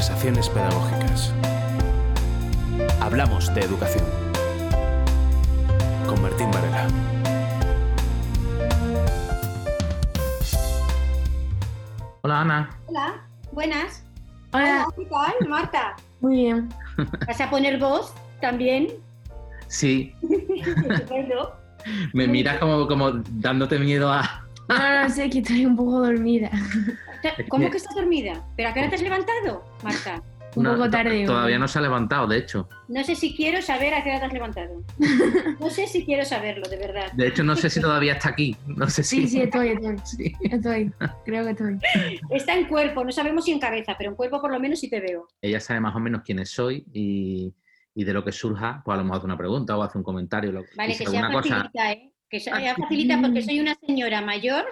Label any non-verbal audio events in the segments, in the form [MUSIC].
Conversaciones pedagógicas. Hablamos de educación. Con Martín Varela. Hola Ana. Hola, buenas. Hola. ¿qué tal, Marta? Muy bien. ¿Vas a poner voz también? Sí, [LAUGHS] me miras como, como dándote miedo a... No, no sé, que estoy un poco dormida. [LAUGHS] ¿Cómo que estás dormida? ¿Pero a qué hora te has levantado, Marta? [LAUGHS] Un No, poco tarde. Todavía hoy. no se ha levantado, de hecho. No sé si quiero saber a qué hora te has levantado. [LAUGHS] No sé si quiero saberlo, de verdad. De hecho, no sé si todavía está aquí. No sé si... Sí, sí, estoy, [LAUGHS] estoy. Sí. Estoy. Creo que estoy. Está en cuerpo, no sabemos si en cabeza, pero en cuerpo por lo menos sí te veo. Ella sabe más o menos quiénes soy y, y de lo que surja, pues a lo mejor hace una pregunta o hace un comentario. lo- Vale, si que sea alguna cosa... facilita, ¿eh? Que sea facilita porque soy una señora mayor.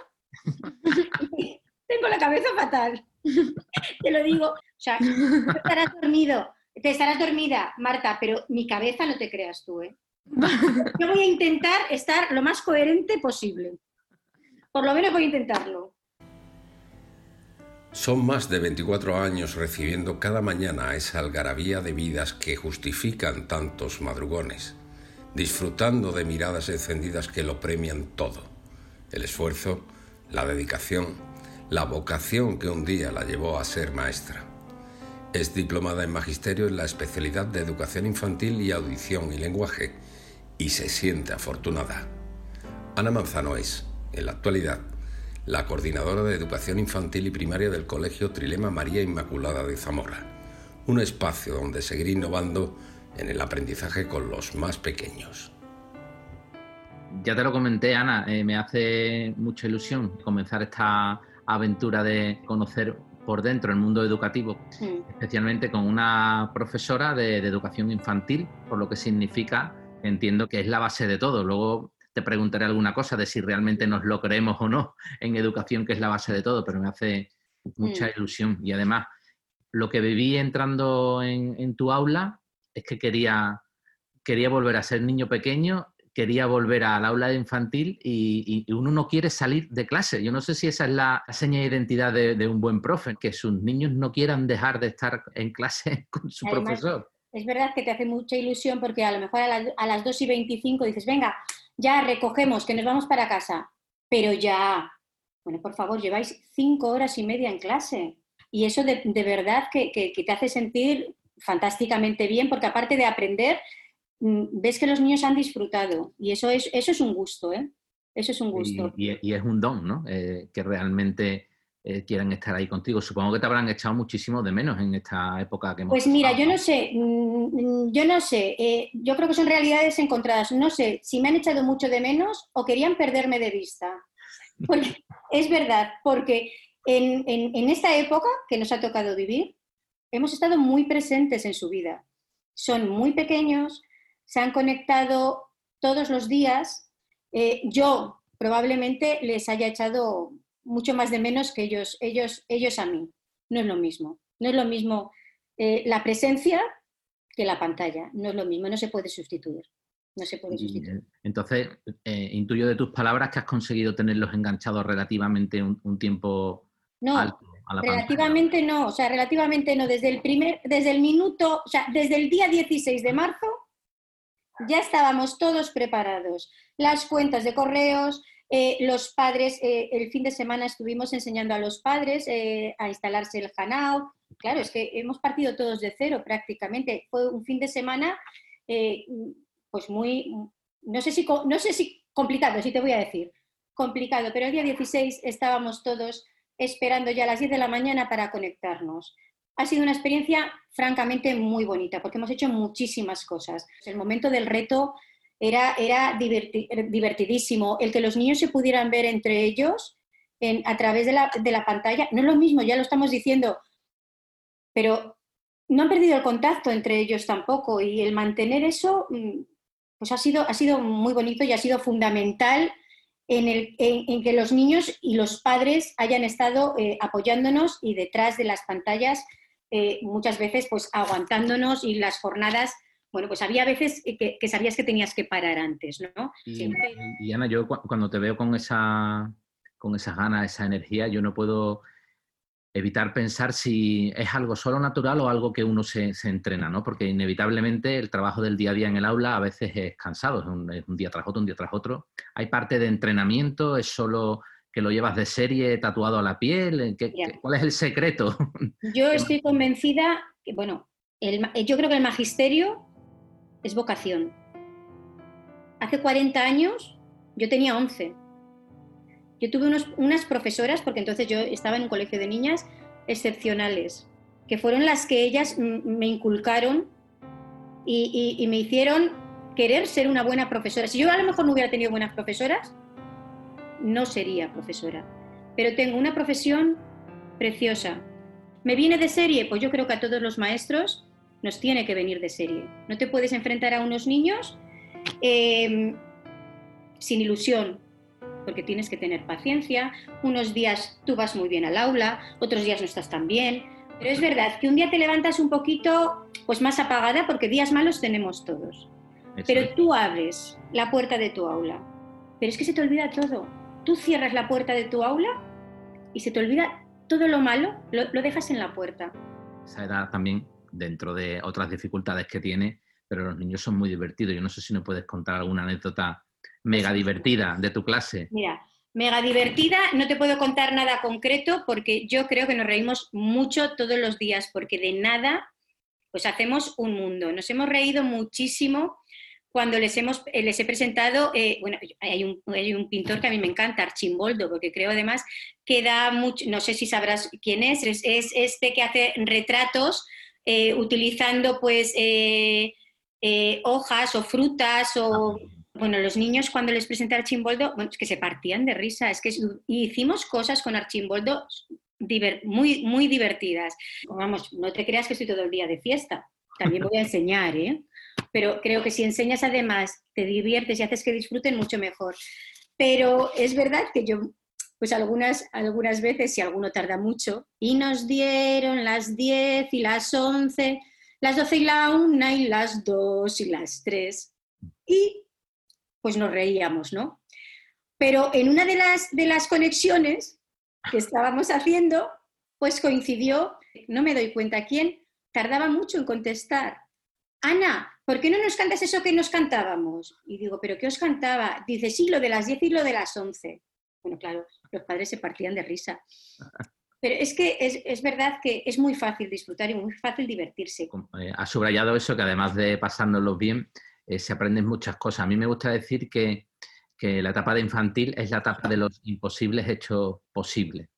Tengo la cabeza fatal. [LAUGHS] Te lo digo. O sea, tú estarás dormido, te estarás dormida, Marta, pero mi cabeza no te creas tú, ¿eh? [LAUGHS] Yo voy a intentar estar lo más coherente posible. Por lo menos voy a intentarlo. Son más de 24 años recibiendo cada mañana esa algarabía de vidas que justifican tantos madrugones, disfrutando de miradas encendidas que lo premian todo. El esfuerzo, la dedicación, la vocación que un día la llevó a ser maestra. Es diplomada en Magisterio en la especialidad de Educación Infantil y Audición y Lenguaje y se siente afortunada. Ana Manzano es, en la actualidad, la coordinadora de Educación Infantil y Primaria del Colegio Trilema María Inmaculada de Zamora, un espacio donde seguir innovando en el aprendizaje con los más pequeños. Ya te lo comenté, Ana, eh, me hace mucha ilusión comenzar esta aventura de conocer por dentro el mundo educativo, especialmente con una profesora de, de educación infantil, por lo que significa, entiendo que es la base de todo. Luego te preguntaré alguna cosa de si realmente nos lo creemos o no en educación, que es la base de todo, pero me hace mucha Mm. ilusión. Y además, lo que viví entrando en, en tu aula es que quería, quería volver a ser niño pequeño, quería volver al aula de infantil y, y uno no quiere salir de clase. Yo no sé si esa es la seña de identidad de, de un buen profe, que sus niños no quieran dejar de estar en clase [LAUGHS] con su Además, profesor. Es verdad que te hace mucha ilusión porque a lo mejor a las, a las 2 y 25 dices, venga, ya recogemos, que nos vamos para casa. Pero ya, bueno, por favor, lleváis cinco horas y media en clase. Y eso de, de verdad que, que- que te hace sentir fantásticamente bien, porque aparte de aprender, ves que los niños han disfrutado. Y eso es, eso es un gusto, ¿eh? Eso es un gusto. Y, y- y es un don, ¿no? Eh, que realmente eh, quieran estar ahí contigo. Supongo que te habrán echado muchísimo de menos en esta época que hemos Pues mira, pasado, yo no sé, mm, yo no sé, eh, yo creo que son realidades encontradas. No sé si me han echado mucho de menos o querían perderme de vista. [LAUGHS] Porque- es verdad, porque en, en- en esta época que nos ha tocado vivir, hemos estado muy presentes en su vida. Son muy pequeños, se han conectado todos los días. Eh, yo probablemente les haya echado mucho más de menos que ellos, ellos, ellos a mí. No es lo mismo. No es lo mismo eh, la presencia que la pantalla. No es lo mismo, no se puede sustituir. No se puede sustituir. entonces, eh, intuyo de tus palabras que has conseguido tenerlos enganchados relativamente un, un tiempo No, alto a la pantalla. relativamente no. O sea, relativamente no. Desde el primer, desde el minuto, o sea, desde el día 16 de marzo ya estábamos todos preparados. Las cuentas de correos, eh, los padres, eh, el fin de semana estuvimos enseñando a los padres eh, a instalarse el Hanao. Claro, es que hemos partido todos de cero prácticamente. Fue un fin de semana, pues muy, no sé, si, no sé si complicado, sí te voy a decir, complicado, pero el día 16 estábamos todos esperando ya a las 10 de la mañana para conectarnos. Ha sido una experiencia francamente muy bonita porque hemos hecho muchísimas cosas. El momento del reto era, era diverti- divertidísimo. El que los niños se pudieran ver entre ellos a través de la, de la pantalla, no es lo mismo, ya lo estamos diciendo, pero no han perdido el contacto entre ellos tampoco y el mantener eso mm, pues ha sido, ha sido muy bonito y ha sido fundamental en, el, en que los niños y los padres hayan estado eh, apoyándonos y detrás de las pantallas eh, muchas veces pues aguantándonos y las jornadas, bueno, pues había veces que, que sabías que tenías que parar antes, ¿no? Y, Siempre- y, Ana, yo cu- cuando te veo con esa con esas ganas, esa energía, yo no puedo evitar pensar si es algo solo natural o algo que uno se, se, entrena, ¿no? Porque inevitablemente el trabajo del día a día en el aula a veces es cansado, es un, es un día tras otro, un día tras otro. Hay parte de entrenamiento, es solo que lo llevas de serie tatuado a la piel? ¿Qué, Ya. ¿Cuál es el secreto? Yo estoy convencida que, bueno, el yo creo que el magisterio es vocación. Hace 40 años yo tenía 11. Yo tuve unos- unas profesoras, porque entonces yo estaba en un colegio de niñas excepcionales, que fueron las que ellas me inculcaron y, y- y me hicieron querer ser una buena profesora. Si yo a lo mejor no hubiera tenido buenas profesoras, no sería profesora. Pero tengo una profesión preciosa. ¿Me viene de serie? Pues yo creo que a todos los maestros nos tiene que venir de serie. No te puedes enfrentar a unos niños eh, sin ilusión, porque tienes que tener paciencia. Unos días tú vas muy bien al aula, otros días no estás tan bien. Pero es verdad que un día te levantas un poquito pues más apagada, porque días malos tenemos todos. Pero tú abres la puerta de tu aula. Pero es que se te olvida todo. Tú cierras la puerta de tu aula y se te olvida todo lo malo, lo, lo dejas en la puerta. esa edad también, dentro de otras dificultades que tiene, pero los niños son muy divertidos. Yo no sé si nos puedes contar alguna anécdota mega divertida de tu clase. Mira, mega divertida, no te puedo contar nada concreto porque yo creo que nos reímos mucho todos los días porque de nada pues hacemos un mundo. Nos hemos reído muchísimo cuando les, hemos, eh, les he presentado, eh, bueno, hay un, hay un pintor que a mí me encanta, Archimboldo, porque creo además que da mucho, no sé si sabrás quién es, es, es este que hace retratos eh, utilizando pues eh, eh, hojas o frutas o... Bueno, los niños cuando les presenté a Archimboldo, bueno, es que se partían de risa, es que hicimos cosas con Archimboldo diver- muy, muy divertidas. Vamos, no te creas que estoy todo el día de fiesta, también voy a enseñar, ¿eh? Pero creo que si enseñas además, te diviertes y haces que disfruten, mucho mejor. Pero es verdad que yo, pues algunas, algunas veces, si alguno tarda mucho, y nos dieron las 10 y las 11, las 12 y la 1 y las 2 y las 3. Y pues nos reíamos, ¿no? Pero en una de las, de las conexiones que estábamos haciendo, pues coincidió, no me doy cuenta quién, tardaba mucho en contestar. Ana, ¿por qué no nos cantas eso que nos cantábamos? Y digo, ¿pero qué os cantaba? Dice, sí, lo de las 10 y lo de las 11. Bueno, claro, los padres se partían de risa. Pero es que es, es verdad que es muy fácil disfrutar y muy fácil divertirse. Eh, has subrayado eso, que además de pasárnoslo bien, eh, se aprenden muchas cosas. A mí me gusta decir que, que la etapa de infantil es la etapa de los imposibles hechos posibles.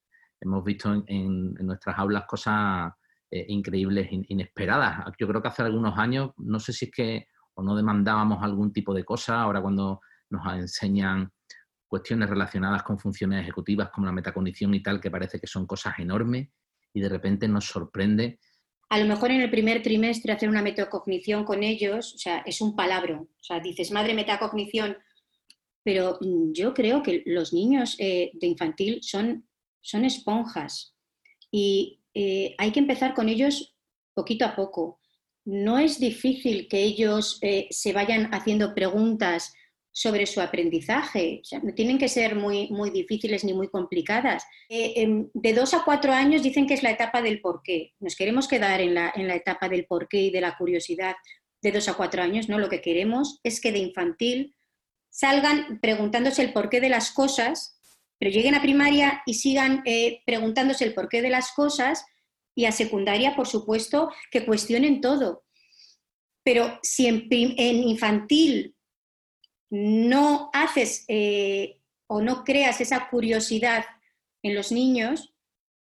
Hemos visto en, en- en nuestras aulas cosas eh, increíbles, in- inesperadas. Yo creo que hace algunos años, no sé si es que o no demandábamos algún tipo de cosa, ahora cuando nos enseñan cuestiones relacionadas con funciones ejecutivas como la metacognición y tal, que parece que son cosas enormes y de repente nos sorprende A lo mejor en el primer trimestre hacer una metacognición con ellos, o sea, es un palabro. O sea, dices, madre, metacognición. Pero mm, yo creo que los niños eh, de infantil son, son esponjas y eh, hay que empezar con ellos poquito a poco. No es difícil que ellos eh, se vayan haciendo preguntas sobre su aprendizaje. No tienen que ser muy, muy difíciles ni muy complicadas. Eh, em, de dos a cuatro años dicen que es la etapa del porqué. Nos queremos quedar en la, en la etapa del porqué y de la curiosidad de dos a cuatro años, ¿no? Lo que queremos es que de infantil salgan preguntándose el porqué de las cosas, pero lleguen a primaria y sigan eh, preguntándose el porqué de las cosas y a secundaria, por supuesto, que cuestionen todo. Pero si en infantil no haces eh, o no creas esa curiosidad en los niños,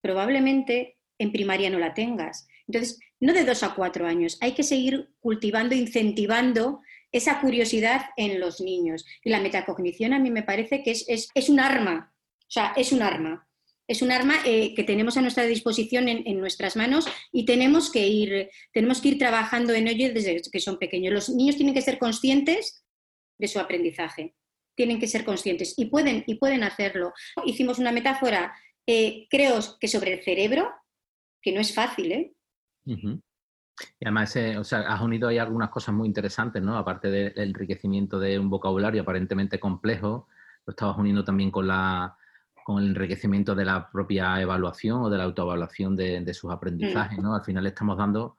probablemente en primaria no la tengas. Entonces, no de dos a cuatro años, hay que seguir cultivando, incentivando esa curiosidad en los niños. Y la metacognición a mí me parece que es, es- es un arma, o sea, es un arma. Es un arma eh, que tenemos a nuestra disposición en, en nuestras manos y tenemos que, ir, tenemos que ir trabajando en ello desde que son pequeños. Los niños tienen que ser conscientes de su aprendizaje, tienen que ser conscientes y pueden, y pueden hacerlo. Hicimos una metáfora, eh, creo que sobre el cerebro, que no es fácil, ¿eh? Y además, eh, o sea, has unido ahí algunas cosas muy interesantes, ¿no? Aparte del enriquecimiento de un vocabulario aparentemente complejo, lo estabas uniendo también con la, con el enriquecimiento de la propia evaluación o de la autoevaluación de, de sus aprendizajes, ¿no? Al final le estamos dando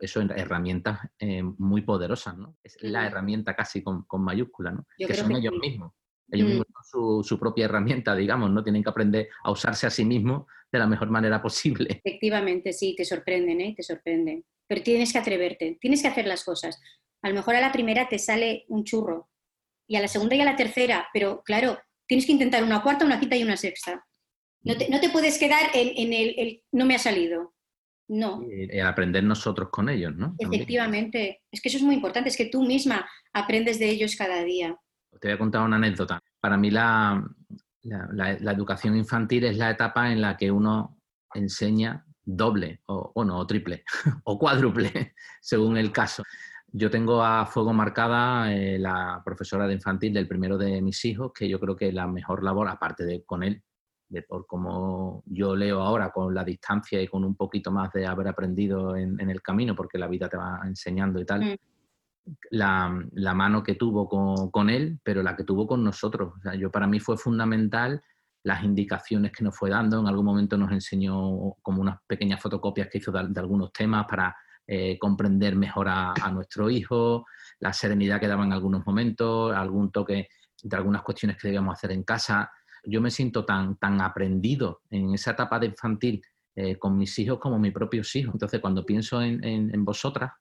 eso herramientas eh, muy poderosas, ¿no? Es la herramienta casi con, con mayúscula, ¿no? Yo que son que ellos sí. mismos. Ellos Mm. mismos son su, su propia herramienta, digamos, ¿no? Tienen que aprender a usarse a sí mismos de la mejor manera posible. Efectivamente, sí, te sorprenden, ¿eh? Te sorprenden. Pero tienes que atreverte, tienes que hacer las cosas. A lo mejor a la primera te sale un churro y a la segunda y a la tercera, pero claro, tienes que intentar una cuarta, una quinta y una sexta. No te, no te puedes quedar en, en el, el no me ha salido. No, Y, y aprender nosotros con ellos, ¿no? También. efectivamente. Es que eso es muy importante, es que tú misma aprendes de ellos cada día. Te voy a contar una anécdota. Para mí la, la- la- la educación infantil es la etapa en la que uno enseña doble, o bueno, o triple, [LAUGHS] o cuádruple, [LAUGHS] según el caso. Yo tengo a fuego marcada eh, la profesora de infantil del primero de mis hijos, que yo creo que la mejor labor, aparte de con él, de por cómo yo leo ahora, con la distancia y con un poquito más de haber aprendido en, en el camino, porque la vida te va enseñando y tal, Mm. la, la mano que tuvo con, con él, pero la que tuvo con nosotros. O sea, yo para mí fue fundamental las indicaciones que nos fue dando. En algún momento nos enseñó como unas pequeñas fotocopias que hizo de, de algunos temas para eh, comprender mejor a, a nuestro hijo, la serenidad que daba en algunos momentos, algún toque de algunas cuestiones que debíamos hacer en casa. Yo me siento tan, tan aprendido en esa etapa de infantil eh, con mis hijos como mis propios hijos. Entonces, cuando pienso en, en- en vosotras,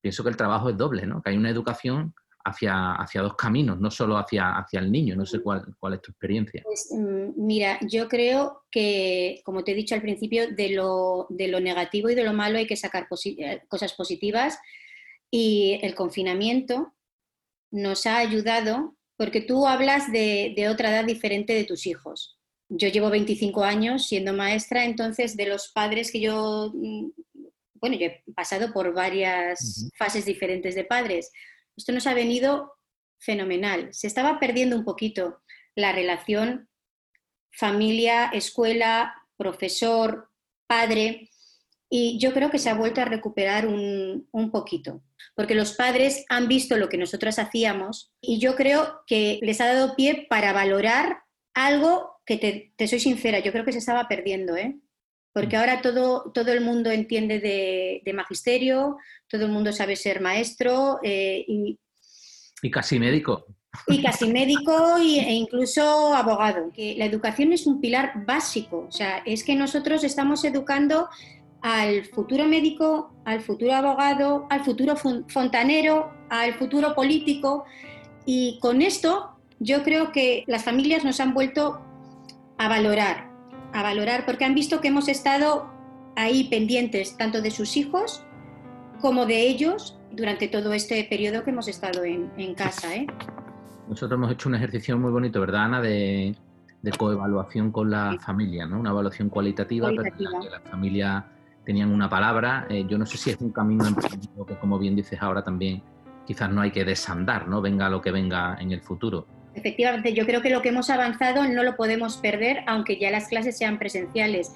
pienso que el trabajo es doble, ¿no? Que hay una educación hacia, hacia dos caminos, no solo hacia, hacia el niño. No sé cuál, cuál es tu experiencia. Pues, mm, mira, yo creo que, como te he dicho al principio, de lo, de lo negativo y de lo malo hay que sacar posi- eh, cosas positivas y el confinamiento nos ha ayudado porque tú hablas de, de otra edad diferente de tus hijos. Yo llevo 25 años siendo maestra, entonces de los padres que yo, mm, bueno, yo he pasado por varias fases diferentes de padres. Esto nos ha venido fenomenal. Se estaba perdiendo un poquito la relación familia, escuela, profesor, padre, y yo creo que se ha vuelto a recuperar un, un poquito, porque los padres han visto lo que nosotras hacíamos y yo creo que les ha dado pie para valorar algo que te, te soy sincera, yo creo que se estaba perdiendo, ¿eh? Porque ahora todo, todo el mundo entiende de, de magisterio, todo el mundo sabe ser maestro eh, y, Y casi médico. y [LAUGHS] casi médico y- e incluso abogado. Que la educación es un pilar básico, o sea, es que nosotros estamos educando al futuro médico, al futuro abogado, al futuro fon- fontanero, al futuro político y con esto yo creo que las familias nos han vuelto a valorar, a valorar porque han visto que hemos estado ahí pendientes tanto de sus hijos como de ellos durante todo este periodo que hemos estado en, en casa. ¿eh? Nosotros hemos hecho un ejercicio muy bonito, ¿verdad, Ana? De, de coevaluación con la familia, ¿no? Una evaluación cualitativa, pero en Cualitativa. la que la familia tenían una palabra. Eh, yo no sé si es un camino que, como bien dices ahora, también quizás no hay que desandar, ¿no? Venga lo que venga en el futuro. Efectivamente, yo creo que lo que hemos avanzado no lo podemos perder, aunque ya las clases sean presenciales.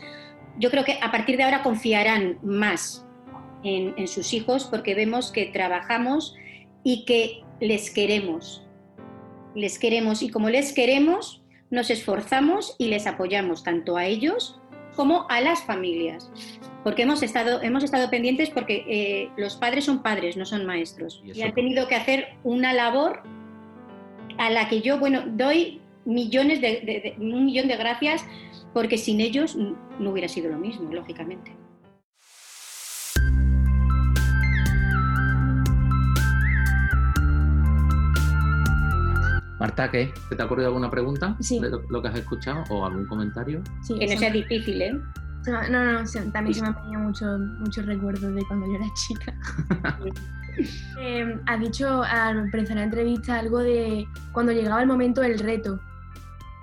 Yo creo que a partir de ahora confiarán más en, en sus hijos porque vemos que trabajamos y que les queremos. Les queremos y como les queremos, nos esforzamos y les apoyamos tanto a ellos como a las familias. Porque hemos estado, hemos estado pendientes porque eh, los padres son padres, no son maestros. Y han tenido que hacer una labor a la que yo, bueno, doy millones de, de- de- un millón de gracias porque sin ellos no hubiera sido lo mismo, lógicamente. Marta, ¿qué? ¿Te ha ocurrido alguna pregunta Sí. de lo, que has escuchado o algún comentario? Sí, Que no se sea difícil, ¿eh? me- no, no, se- también se me han venido muchos muchos recuerdos de cuando yo era chica. [LAUGHS] Eh, has dicho al empezar la entrevista algo de cuando llegaba el momento del reto,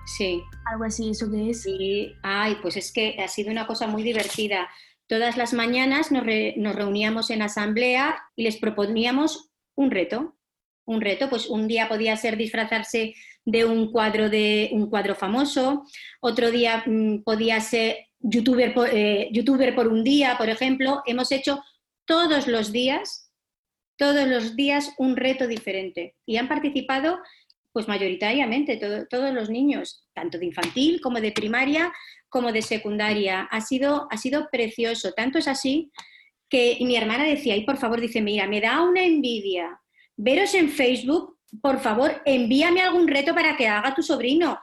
Sí. algo así, ¿eso qué es? Sí, ay, pues es que ha sido una cosa muy divertida. Todas las mañanas nos, re- nos reuníamos en asamblea y les proponíamos un reto. Un reto, pues un día podía ser disfrazarse de un cuadro de un cuadro famoso, otro día mm, podía ser youtuber por, eh, youtuber por un día, por ejemplo. Hemos hecho todos los días, todos los días un reto diferente y han participado pues mayoritariamente, todo- todos los niños, tanto de infantil como de primaria, como de secundaria. Ha sido, ha sido precioso. Tanto es así que mi hermana decía, y por favor, dice, mira, me da una envidia veros en Facebook, por favor, envíame algún reto para que haga tu sobrino.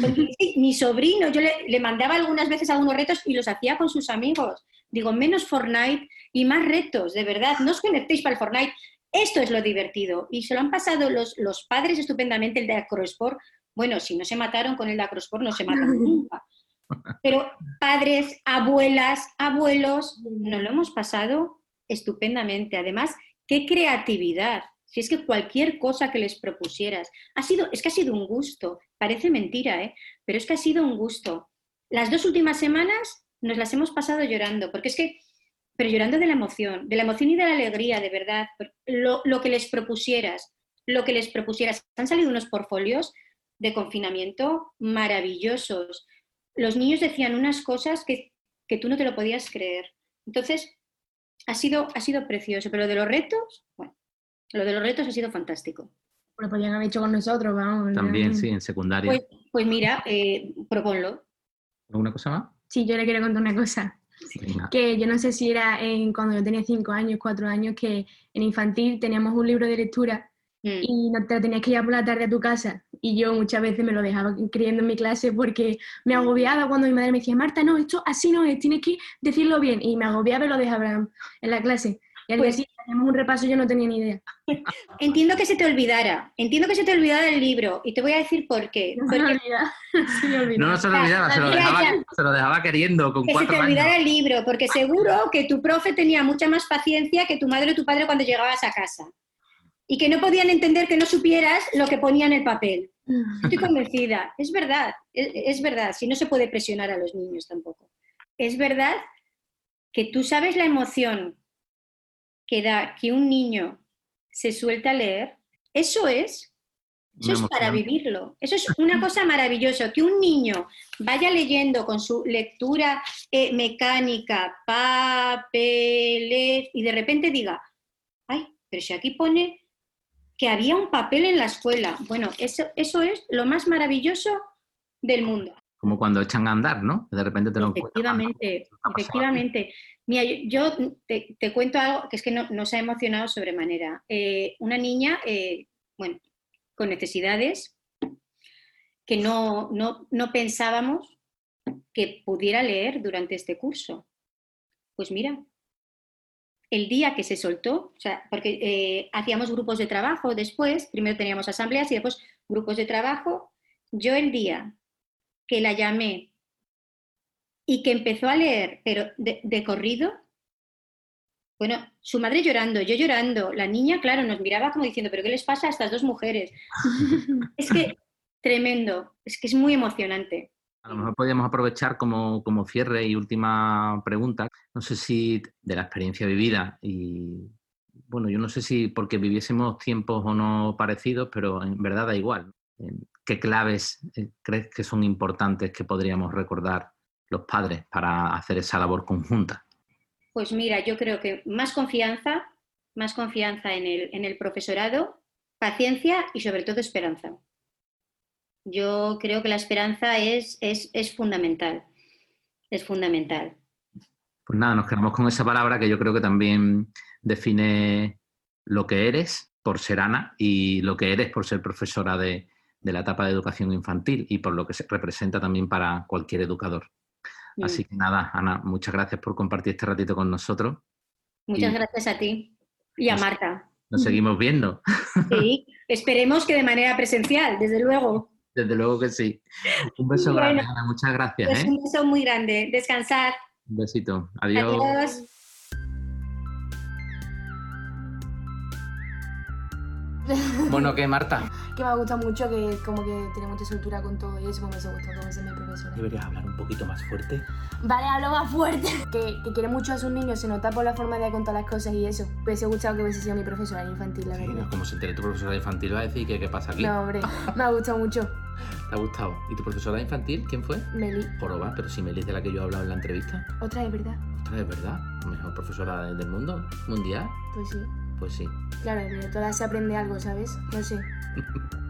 Porque [LAUGHS] mi sobrino, yo le, le mandaba algunas veces algunos retos y los hacía con sus amigos. Digo, menos Fortnite y más retos, de verdad. No os conectéis para el Fortnite. Esto es lo divertido. Y se lo han pasado los, los padres estupendamente, el de Acrosport. Bueno, si no se mataron con el de Acrosport, no se matan [LAUGHS] nunca. Pero padres, abuelas, abuelos, nos lo hemos pasado estupendamente. Además, qué creatividad. Si es que cualquier cosa que les propusieras, ha sido, es que ha sido un gusto. Parece mentira, ¿eh? pero es que ha sido un gusto. Las dos últimas semanas nos las hemos pasado llorando, porque es que, pero llorando de la emoción, de la emoción y de la alegría, de verdad. Lo, lo que les propusieras, lo que les propusieras. Han salido unos portfolios de confinamiento maravillosos. Los niños decían unas cosas que, que tú no te lo podías creer. Entonces, ha sido, ha sido precioso, pero de los retos, bueno, lo de los retos ha sido fantástico. Lo podían haber hecho con nosotros, vamos. También, sí, en secundaria. Pues, pues mira, eh, proponlo. ¿Alguna cosa más? Sí, yo le quiero contar una cosa. Venga. Que yo no sé si era en, cuando yo tenía 5 años, 4 años, que en infantil teníamos un libro de lectura Mm. y no te lo tenías que llevar por la tarde a tu casa. Y yo muchas veces me lo dejaba creyendo en mi clase porque me agobiaba cuando mi madre me decía, Marta, no, esto así no es, tienes que decirlo bien. Y me agobiaba y lo dejaba en la clase. Y al Pues- hacíamos un repaso y yo no tenía ni idea. [LAUGHS] Entiendo que se te olvidara, entiendo que se te olvidara el libro y te voy a decir por qué. [LAUGHS] No Porque. [LAUGHS] Se. No, no se lo olvidaba, se lo Ya, dejaba, ya. se lo dejaba queriendo con que se te años. olvidara el libro, porque seguro que tu profe tenía mucha más paciencia que tu madre o tu padre cuando llegabas a casa. Y que no podían entender que no supieras lo que ponía en el papel. Estoy convencida. Es verdad, es, es verdad. Si no se puede presionar a los niños tampoco. Es verdad que tú sabes la emoción que da que un niño se suelta a leer. Eso es, eso es para vivirlo. Eso es una [LAUGHS] cosa maravillosa. Que un niño vaya leyendo con su lectura eh, mecánica, papeles, y de repente diga, ay, pero si aquí pone que había un papel en la escuela. Bueno, eso, eso es lo más maravilloso del mundo. Como cuando echan a andar, ¿no? De repente te lo. Efectivamente, efectivamente. Mira, yo, yo te, te cuento algo que es que no, nos ha emocionado sobremanera. Eh, una niña, eh, bueno, con necesidades que no, no, no pensábamos que pudiera leer durante este curso. Pues mira, el día que se soltó, o sea, porque eh, hacíamos grupos de trabajo después, primero teníamos asambleas y después grupos de trabajo, yo el día que la llamé y que empezó a leer, pero de, de corrido, bueno, su madre llorando, yo llorando, la niña, claro, nos miraba como diciendo, pero ¿qué les pasa a estas dos mujeres? [LAUGHS] es que tremendo, es que es muy emocionante. A lo mejor podríamos aprovechar como, como cierre y última pregunta. No sé si de la experiencia vivida y bueno, yo no sé si porque viviésemos tiempos o no parecidos, pero en verdad da igual. ¿Qué claves eh, crees que son importantes que podríamos recordar los padres para hacer esa labor conjunta? Pues mira, yo creo que más confianza, más confianza en el, en el profesorado, paciencia y sobre todo esperanza. Yo creo que la esperanza es, es, es fundamental, es fundamental. Pues nada, nos quedamos con esa palabra que yo creo que también define lo que eres por ser Ana y lo que eres por ser profesora de, de la etapa de educación infantil y por lo que se representa también para cualquier educador. Mm. Así que nada, Ana, muchas gracias por compartir este ratito con nosotros. Muchas y- gracias a ti y a Nos- Marta. Nos seguimos viendo, Sí, esperemos que de manera presencial, desde luego. desde luego que sí. Un beso Bueno. grande, Ana, muchas gracias. Pues ¿eh? un beso muy grande. Descansad. Un besito. Adiós. Adiós. [LAUGHS] Bueno, ¿qué, Marta? que me ha gustado mucho, que como que tiene mucha soltura con todo y eso me ha gustado como es mi profesora. Deberías hablar un poquito más fuerte. Vale, hablo más fuerte. [LAUGHS] Que, que quiere mucho a sus niños, se nota por la forma de contar las cosas y eso. Me hubiese gustado que hubiese sido mi profesora infantil, la verdad. Como se entere tu profesora infantil, va a decir que qué pasa aquí. No, hombre, me ha gustado mucho. [LAUGHS] ¿Te ha gustado? ¿Y tu profesora infantil quién fue? Meli, Joroba, pero si Melis de la que yo he hablado en la entrevista. otra vez, ¿verdad? Ostras, es verdad. La mejor profesora de- del mundo mundial. Pues sí. Pues sí. Claro, pero todas se aprende algo, ¿sabes? No sé. [LAUGHS]